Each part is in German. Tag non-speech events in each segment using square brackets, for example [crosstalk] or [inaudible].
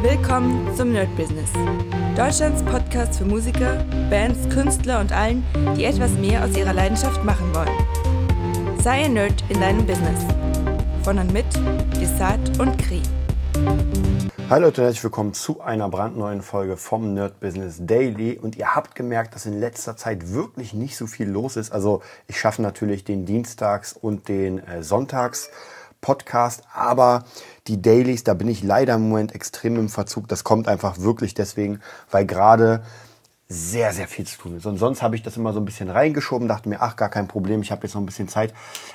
Willkommen zum Nerd Business. Deutschlands Podcast für Musiker, Bands, Künstler und allen, die etwas mehr aus ihrer Leidenschaft machen wollen. Sei ein Nerd in deinem Business. Von und mit Desart und Kri. Hallo Leute herzlich willkommen zu einer brandneuen Folge vom Nerd Business Daily. Und ihr habt gemerkt, dass in letzter Zeit wirklich nicht so viel los ist. Also ich schaffe natürlich den Dienstags und den äh, Sonntags. Podcast, aber die Dailies, da bin ich leider im Moment extrem im Verzug. Das kommt einfach wirklich deswegen, weil gerade sehr, sehr viel zu tun ist. Und sonst habe ich das immer so ein bisschen reingeschoben, dachte mir, ach, gar kein Problem, ich habe jetzt noch ein bisschen Zeit.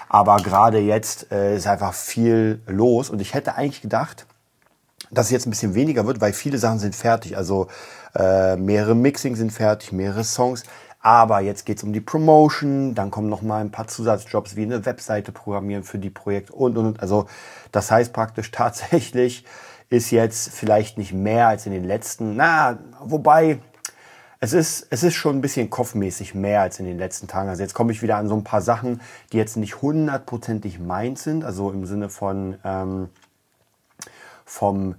Aber gerade jetzt äh, ist einfach viel los und ich hätte eigentlich gedacht, dass es jetzt ein bisschen weniger wird, weil viele Sachen sind fertig. Also äh, mehrere Mixing sind fertig, mehrere Songs. Aber jetzt geht es um die Promotion, dann kommen noch mal ein paar Zusatzjobs wie eine Webseite programmieren für die Projekte und, und, und. Also das heißt praktisch tatsächlich ist jetzt vielleicht nicht mehr als in den letzten, na, wobei es ist, es ist schon ein bisschen kopfmäßig mehr als in den letzten Tagen. Also jetzt komme ich wieder an so ein paar Sachen, die jetzt nicht hundertprozentig meins sind, also im Sinne von ähm, vom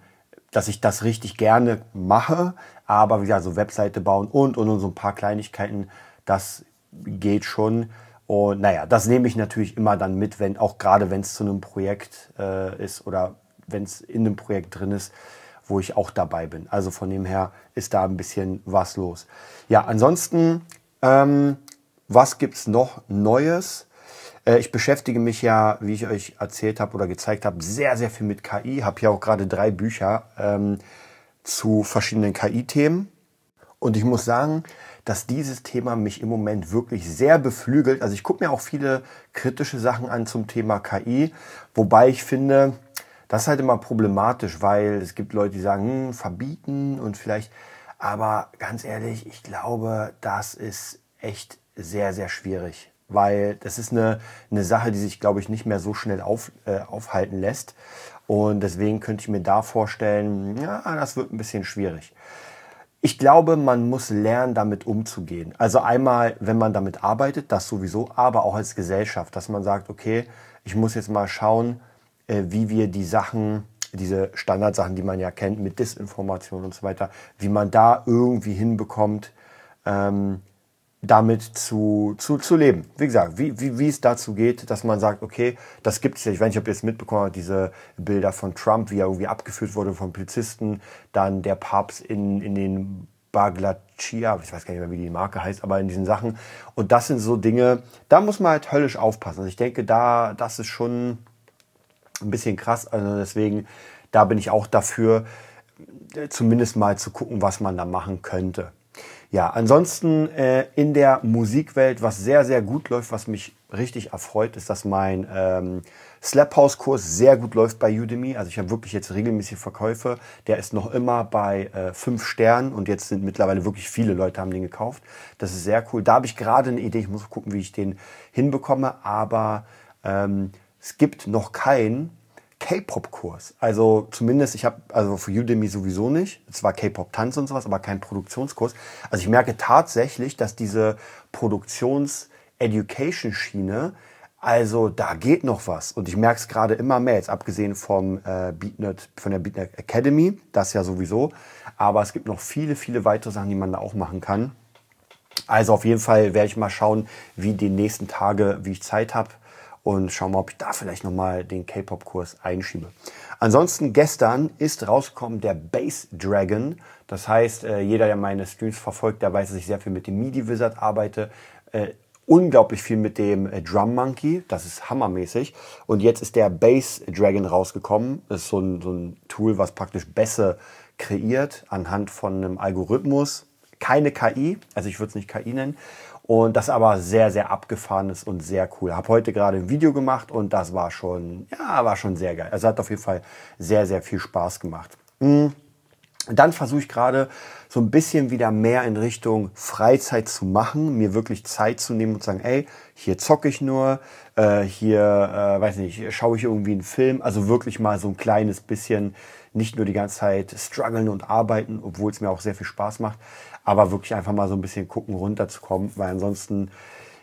dass ich das richtig gerne mache. Aber wie gesagt, so Webseite bauen und, und, und so ein paar Kleinigkeiten, das geht schon. Und naja, das nehme ich natürlich immer dann mit, wenn, auch gerade wenn es zu einem Projekt äh, ist oder wenn es in einem Projekt drin ist, wo ich auch dabei bin. Also von dem her ist da ein bisschen was los. Ja, ansonsten, ähm, was gibt's noch Neues? Äh, ich beschäftige mich ja, wie ich euch erzählt habe oder gezeigt habe, sehr, sehr viel mit KI. Habe ja auch gerade drei Bücher ähm, zu verschiedenen KI-Themen. Und ich muss sagen, dass dieses Thema mich im Moment wirklich sehr beflügelt. Also ich gucke mir auch viele kritische Sachen an zum Thema KI, wobei ich finde, das ist halt immer problematisch, weil es gibt Leute, die sagen, hm, verbieten und vielleicht, aber ganz ehrlich, ich glaube, das ist echt sehr, sehr schwierig weil das ist eine, eine Sache, die sich, glaube ich, nicht mehr so schnell auf, äh, aufhalten lässt. Und deswegen könnte ich mir da vorstellen, ja, das wird ein bisschen schwierig. Ich glaube, man muss lernen, damit umzugehen. Also einmal, wenn man damit arbeitet, das sowieso, aber auch als Gesellschaft, dass man sagt, okay, ich muss jetzt mal schauen, äh, wie wir die Sachen, diese Standardsachen, die man ja kennt, mit Disinformation und so weiter, wie man da irgendwie hinbekommt, ähm, damit zu, zu, zu leben. Wie gesagt, wie, wie, wie es dazu geht, dass man sagt, okay, das gibt es ja. Ich weiß nicht, ob ihr es mitbekommen habt, diese Bilder von Trump, wie er irgendwie abgeführt wurde von Polizisten, dann der Papst in, in den Baglachia, ich weiß gar nicht mehr, wie die Marke heißt, aber in diesen Sachen. Und das sind so Dinge, da muss man halt höllisch aufpassen. Also ich denke, da, das ist schon ein bisschen krass. Also deswegen, da bin ich auch dafür, zumindest mal zu gucken, was man da machen könnte. Ja, ansonsten äh, in der Musikwelt, was sehr, sehr gut läuft, was mich richtig erfreut, ist, dass mein ähm, Slap House Kurs sehr gut läuft bei Udemy. Also ich habe wirklich jetzt regelmäßig Verkäufe. Der ist noch immer bei äh, fünf Sternen und jetzt sind mittlerweile wirklich viele Leute haben den gekauft. Das ist sehr cool. Da habe ich gerade eine Idee. Ich muss gucken, wie ich den hinbekomme. Aber ähm, es gibt noch keinen K-Pop-Kurs. Also zumindest, ich habe, also für Udemy sowieso nicht. Zwar K-Pop-Tanz und sowas, aber kein Produktionskurs. Also ich merke tatsächlich, dass diese Produktions-Education-Schiene, also da geht noch was. Und ich merke es gerade immer mehr, jetzt abgesehen vom äh, BeatNet, von der BeatNet Academy, das ja sowieso. Aber es gibt noch viele, viele weitere Sachen, die man da auch machen kann. Also auf jeden Fall werde ich mal schauen, wie die nächsten Tage, wie ich Zeit habe, und schauen mal, ob ich da vielleicht nochmal den K-Pop-Kurs einschiebe. Ansonsten gestern ist rausgekommen der Bass Dragon. Das heißt, äh, jeder, der meine Streams verfolgt, der weiß, dass ich sehr viel mit dem MIDI Wizard arbeite. Äh, unglaublich viel mit dem äh, Drum Monkey. Das ist hammermäßig. Und jetzt ist der Bass Dragon rausgekommen. Das ist so ein, so ein Tool, was praktisch Bässe kreiert anhand von einem Algorithmus. Keine KI, also ich würde es nicht KI nennen. Und das aber sehr, sehr abgefahren ist und sehr cool. Habe heute gerade ein Video gemacht und das war schon, ja, war schon sehr geil. Also hat auf jeden Fall sehr, sehr viel Spaß gemacht. Mhm. Dann versuche ich gerade so ein bisschen wieder mehr in Richtung Freizeit zu machen, mir wirklich Zeit zu nehmen und zu sagen, ey, hier zocke ich nur, äh, hier, äh, weiß nicht, schaue ich irgendwie einen Film. Also wirklich mal so ein kleines bisschen, nicht nur die ganze Zeit strugglen und arbeiten, obwohl es mir auch sehr viel Spaß macht, aber wirklich einfach mal so ein bisschen gucken, runterzukommen, weil ansonsten,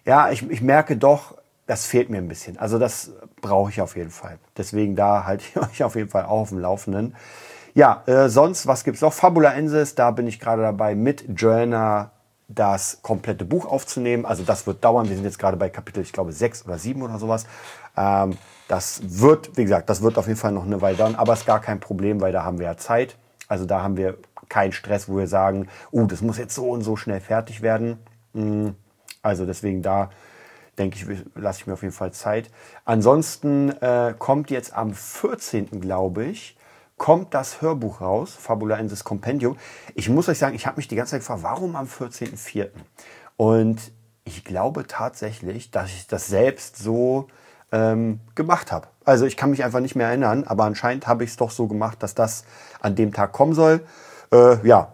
ja, ich, ich merke doch, das fehlt mir ein bisschen. Also das brauche ich auf jeden Fall. Deswegen da halte ich [laughs] euch auf jeden Fall auch auf dem Laufenden. Ja, äh, sonst, was gibt's noch? Fabula Ensis, da bin ich gerade dabei, mit Joanna das komplette Buch aufzunehmen. Also das wird dauern. Wir sind jetzt gerade bei Kapitel, ich glaube, sechs oder sieben oder sowas. Ähm, das wird, wie gesagt, das wird auf jeden Fall noch eine Weile dauern, aber ist gar kein Problem, weil da haben wir ja Zeit. Also da haben wir keinen Stress, wo wir sagen, oh, das muss jetzt so und so schnell fertig werden. Mm, also deswegen da denke ich, lasse ich mir auf jeden Fall Zeit. Ansonsten äh, kommt jetzt am 14. glaube ich, kommt das Hörbuch raus, Fabula Ensis Compendium. Ich muss euch sagen, ich habe mich die ganze Zeit gefragt, warum am 14.04.? Und ich glaube tatsächlich, dass ich das selbst so ähm, gemacht habe. Also ich kann mich einfach nicht mehr erinnern, aber anscheinend habe ich es doch so gemacht, dass das an dem Tag kommen soll. Äh, ja,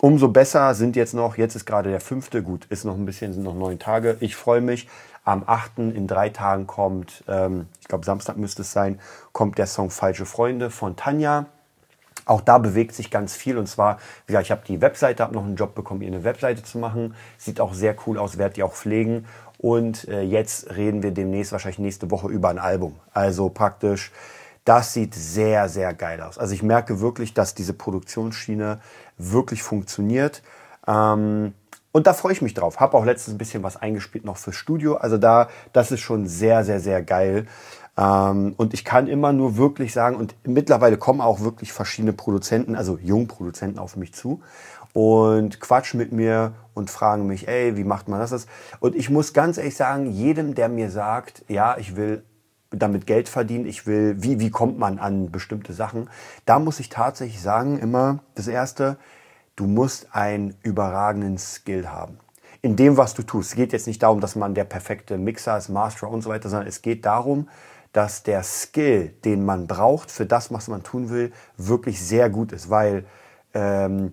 umso besser sind jetzt noch, jetzt ist gerade der fünfte, gut, ist noch ein bisschen, sind noch neun Tage. Ich freue mich. Am 8. in drei Tagen kommt, ähm, ich glaube Samstag müsste es sein, kommt der Song Falsche Freunde von Tanja. Auch da bewegt sich ganz viel und zwar, gesagt, ich habe die Webseite, habe noch einen Job bekommen, ihr eine Webseite zu machen. Sieht auch sehr cool aus, werde die auch pflegen. Und äh, jetzt reden wir demnächst, wahrscheinlich nächste Woche, über ein Album. Also praktisch, das sieht sehr, sehr geil aus. Also ich merke wirklich, dass diese Produktionsschiene wirklich funktioniert. Ähm, und da freue ich mich drauf. Habe auch letztens ein bisschen was eingespielt noch fürs Studio. Also da, das ist schon sehr, sehr, sehr geil. Ähm, und ich kann immer nur wirklich sagen, und mittlerweile kommen auch wirklich verschiedene Produzenten, also Jungproduzenten auf mich zu und quatschen mit mir und fragen mich, ey, wie macht man das? Und ich muss ganz ehrlich sagen, jedem, der mir sagt, ja, ich will damit Geld verdienen, ich will, wie, wie kommt man an bestimmte Sachen, da muss ich tatsächlich sagen, immer das Erste, du musst einen überragenden Skill haben. In dem, was du tust. Es geht jetzt nicht darum, dass man der perfekte Mixer ist, Masterer und so weiter, sondern es geht darum, dass der Skill, den man braucht für das, was man tun will, wirklich sehr gut ist. Weil ähm,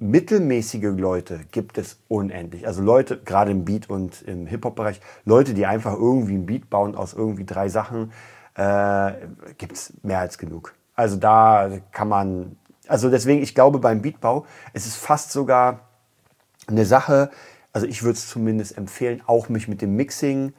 mittelmäßige Leute gibt es unendlich. Also Leute, gerade im Beat- und im Hip-Hop-Bereich, Leute, die einfach irgendwie ein Beat bauen aus irgendwie drei Sachen, äh, gibt es mehr als genug. Also da kann man also deswegen, ich glaube beim Beatbau, es ist fast sogar eine Sache, also ich würde es zumindest empfehlen, auch mich mit dem Mixing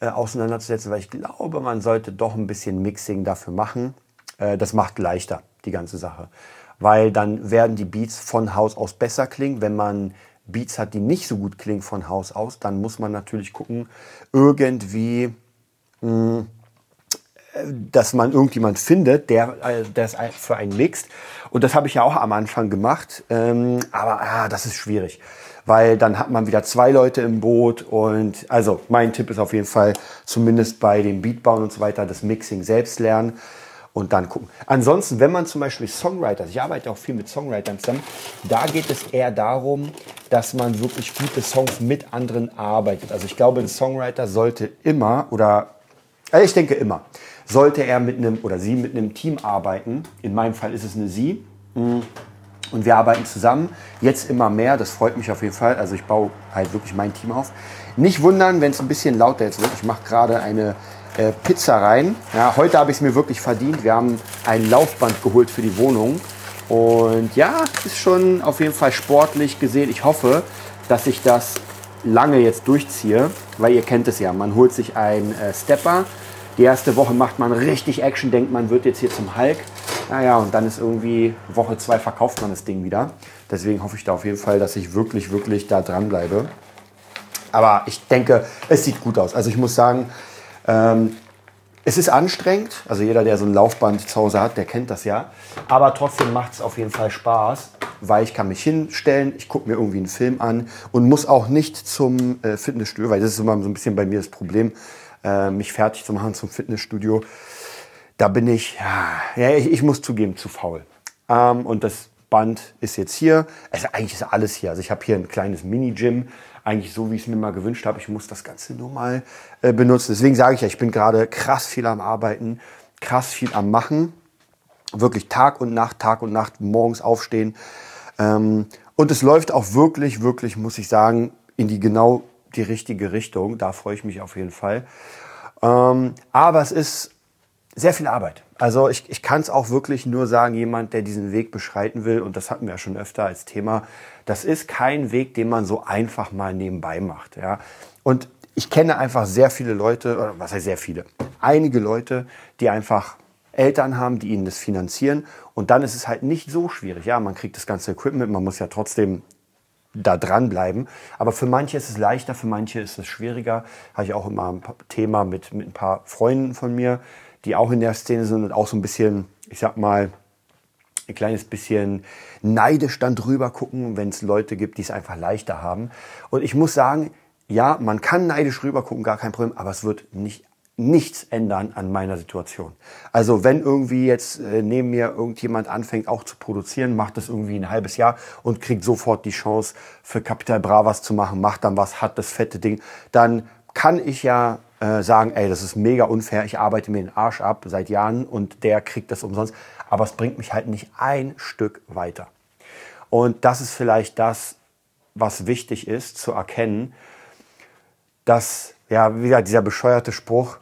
äh, auseinanderzusetzen, weil ich glaube, man sollte doch ein bisschen Mixing dafür machen. Äh, das macht leichter, die ganze Sache. Weil dann werden die Beats von Haus aus besser klingen. Wenn man Beats hat, die nicht so gut klingen von Haus aus, dann muss man natürlich gucken, irgendwie mh, hm, dass man irgendjemand findet, der äh, das für einen mixt. Und das habe ich ja auch am Anfang gemacht. Ähm, aber ah, das ist schwierig, weil dann hat man wieder zwei Leute im Boot. Und also mein Tipp ist auf jeden Fall, zumindest bei dem Beatbauen und so weiter, das Mixing selbst lernen und dann gucken. Ansonsten, wenn man zum Beispiel Songwriter, ich arbeite auch viel mit Songwritern zusammen, da geht es eher darum, dass man wirklich gute Songs mit anderen arbeitet. Also ich glaube, ein Songwriter sollte immer oder also ich denke immer, sollte er mit einem oder sie mit einem Team arbeiten, in meinem Fall ist es eine sie, mm, und wir arbeiten zusammen, jetzt immer mehr, das freut mich auf jeden Fall, also ich baue halt wirklich mein Team auf. Nicht wundern, wenn es ein bisschen lauter jetzt wird, ich mache gerade eine äh, Pizza rein. Ja, heute habe ich es mir wirklich verdient, wir haben ein Laufband geholt für die Wohnung und ja, ist schon auf jeden Fall sportlich gesehen. Ich hoffe, dass ich das lange jetzt durchziehe, weil ihr kennt es ja, man holt sich einen äh, Stepper, die erste Woche macht man richtig Action, denkt man wird jetzt hier zum Hulk. Naja, und dann ist irgendwie Woche zwei verkauft man das Ding wieder. Deswegen hoffe ich da auf jeden Fall, dass ich wirklich, wirklich da dran bleibe. Aber ich denke, es sieht gut aus. Also ich muss sagen, ähm, es ist anstrengend. Also jeder, der so ein Laufband zu Hause hat, der kennt das ja. Aber trotzdem macht es auf jeden Fall Spaß weil ich kann mich hinstellen, ich gucke mir irgendwie einen Film an und muss auch nicht zum äh, Fitnessstudio, weil das ist immer so ein bisschen bei mir das Problem, äh, mich fertig zu machen zum Fitnessstudio. Da bin ich, ja, ich, ich muss zugeben, zu faul. Ähm, und das Band ist jetzt hier. Also eigentlich ist alles hier. Also ich habe hier ein kleines Mini-Gym, eigentlich so, wie ich es mir mal gewünscht habe. Ich muss das Ganze nur mal äh, benutzen. Deswegen sage ich ja, ich bin gerade krass viel am Arbeiten, krass viel am Machen wirklich Tag und Nacht, Tag und Nacht morgens aufstehen. Ähm, und es läuft auch wirklich, wirklich, muss ich sagen, in die genau die richtige Richtung. Da freue ich mich auf jeden Fall. Ähm, aber es ist sehr viel Arbeit. Also ich, ich kann es auch wirklich nur sagen, jemand, der diesen Weg beschreiten will, und das hatten wir ja schon öfter als Thema, das ist kein Weg, den man so einfach mal nebenbei macht. Ja? Und ich kenne einfach sehr viele Leute, oder was heißt sehr viele, einige Leute, die einfach Eltern haben, die ihnen das finanzieren. Und dann ist es halt nicht so schwierig. Ja, man kriegt das ganze Equipment, man muss ja trotzdem da dranbleiben. Aber für manche ist es leichter, für manche ist es schwieriger. Habe ich auch immer ein Thema mit, mit ein paar Freunden von mir, die auch in der Szene sind und auch so ein bisschen, ich sag mal, ein kleines bisschen neidisch dann drüber gucken, wenn es Leute gibt, die es einfach leichter haben. Und ich muss sagen, ja, man kann neidisch rüber gucken, gar kein Problem, aber es wird nicht nichts ändern an meiner Situation. Also wenn irgendwie jetzt äh, neben mir irgendjemand anfängt auch zu produzieren, macht das irgendwie ein halbes Jahr und kriegt sofort die Chance für Capital Bra was zu machen, macht dann was, hat das fette Ding, dann kann ich ja äh, sagen, ey, das ist mega unfair, ich arbeite mir den Arsch ab seit Jahren und der kriegt das umsonst, aber es bringt mich halt nicht ein Stück weiter. Und das ist vielleicht das, was wichtig ist zu erkennen, dass ja, wieder dieser bescheuerte Spruch,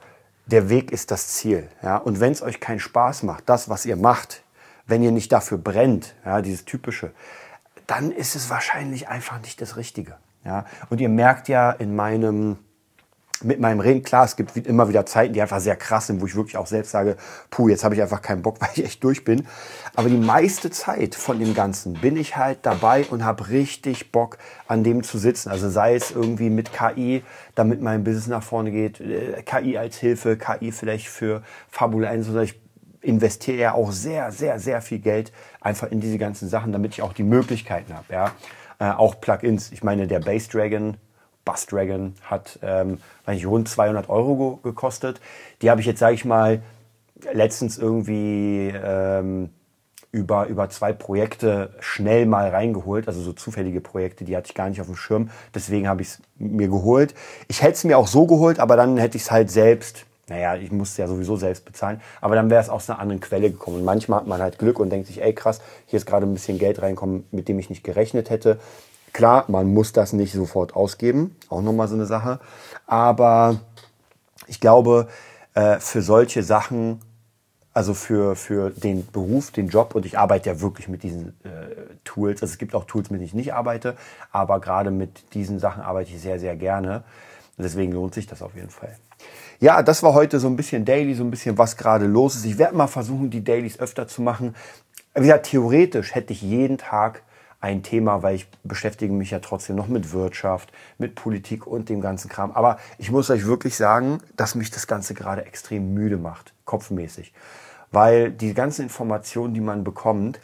der Weg ist das Ziel. Ja? Und wenn es euch keinen Spaß macht, das, was ihr macht, wenn ihr nicht dafür brennt, ja, dieses typische, dann ist es wahrscheinlich einfach nicht das Richtige. Ja? Und ihr merkt ja in meinem mit meinem Reden, klar, es gibt immer wieder Zeiten, die einfach sehr krass sind, wo ich wirklich auch selbst sage, puh, jetzt habe ich einfach keinen Bock, [laughs] weil ich echt durch bin. Aber die meiste Zeit von dem Ganzen bin ich halt dabei und habe richtig Bock, an dem zu sitzen. Also sei es irgendwie mit KI, damit mein Business nach vorne geht, äh, KI als Hilfe, KI vielleicht für Fabula 1 oder ich investiere ja auch sehr, sehr, sehr viel Geld einfach in diese ganzen Sachen, damit ich auch die Möglichkeiten habe. Ja? Äh, auch Plugins. Ich meine, der Base Dragon Bus Dragon hat ähm, rund 200 Euro gekostet. Die habe ich jetzt, sage ich mal, letztens irgendwie ähm, über, über zwei Projekte schnell mal reingeholt, also so zufällige Projekte, die hatte ich gar nicht auf dem Schirm. Deswegen habe ich es mir geholt. Ich hätte es mir auch so geholt, aber dann hätte ich es halt selbst, naja, ich musste ja sowieso selbst bezahlen, aber dann wäre es aus einer anderen Quelle gekommen. Und manchmal hat man halt Glück und denkt sich, ey krass, hier ist gerade ein bisschen Geld reinkommen, mit dem ich nicht gerechnet hätte. Klar, man muss das nicht sofort ausgeben, auch nochmal so eine Sache. Aber ich glaube, äh, für solche Sachen, also für, für den Beruf, den Job, und ich arbeite ja wirklich mit diesen äh, Tools, also es gibt auch Tools, mit denen ich nicht arbeite, aber gerade mit diesen Sachen arbeite ich sehr, sehr gerne. deswegen lohnt sich das auf jeden Fall. Ja, das war heute so ein bisschen Daily, so ein bisschen was gerade los ist. Ich werde mal versuchen, die Dailies öfter zu machen. Wie gesagt, theoretisch hätte ich jeden Tag ein Thema, weil ich beschäftige mich ja trotzdem noch mit Wirtschaft, mit Politik und dem ganzen Kram. Aber ich muss euch wirklich sagen, dass mich das Ganze gerade extrem müde macht, kopfmäßig. Weil die ganzen Informationen, die man bekommt,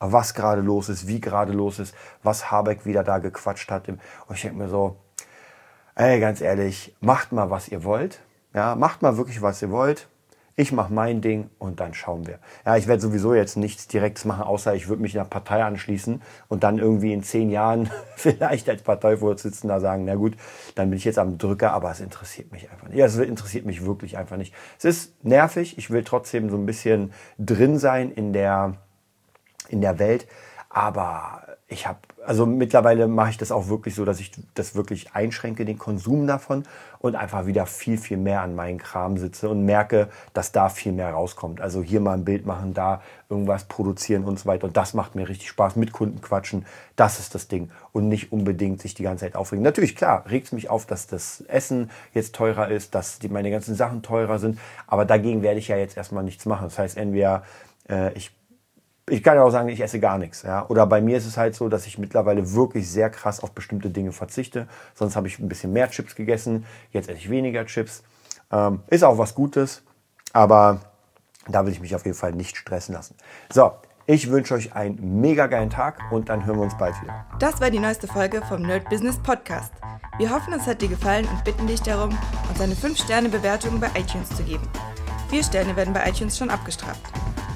was gerade los ist, wie gerade los ist, was Habeck wieder da gequatscht hat. Und ich denke mir so, ey, ganz ehrlich, macht mal, was ihr wollt. Ja, macht mal wirklich, was ihr wollt ich mache mein Ding und dann schauen wir. Ja, ich werde sowieso jetzt nichts Direktes machen, außer ich würde mich einer Partei anschließen und dann irgendwie in zehn Jahren [laughs] vielleicht als Parteivorsitzender sagen, na gut, dann bin ich jetzt am Drücker, aber es interessiert mich einfach nicht. Ja, es interessiert mich wirklich einfach nicht. Es ist nervig, ich will trotzdem so ein bisschen drin sein in der, in der Welt, aber ich habe, also mittlerweile mache ich das auch wirklich so, dass ich das wirklich einschränke, den Konsum davon und einfach wieder viel, viel mehr an meinen Kram sitze und merke, dass da viel mehr rauskommt. Also hier mal ein Bild machen, da irgendwas produzieren und so weiter. Und das macht mir richtig Spaß, mit Kunden quatschen. Das ist das Ding. Und nicht unbedingt sich die ganze Zeit aufregen. Natürlich, klar, regt es mich auf, dass das Essen jetzt teurer ist, dass die, meine ganzen Sachen teurer sind. Aber dagegen werde ich ja jetzt erstmal nichts machen. Das heißt, entweder äh, ich ich kann ja auch sagen, ich esse gar nichts. Ja? Oder bei mir ist es halt so, dass ich mittlerweile wirklich sehr krass auf bestimmte Dinge verzichte. Sonst habe ich ein bisschen mehr Chips gegessen, jetzt esse ich weniger Chips. Ähm, ist auch was Gutes, aber da will ich mich auf jeden Fall nicht stressen lassen. So, ich wünsche euch einen mega geilen Tag und dann hören wir uns bald wieder. Das war die neueste Folge vom Nerd Business Podcast. Wir hoffen, es hat dir gefallen und bitten dich darum, uns eine 5-Sterne-Bewertung bei iTunes zu geben. Vier Sterne werden bei iTunes schon abgestraft.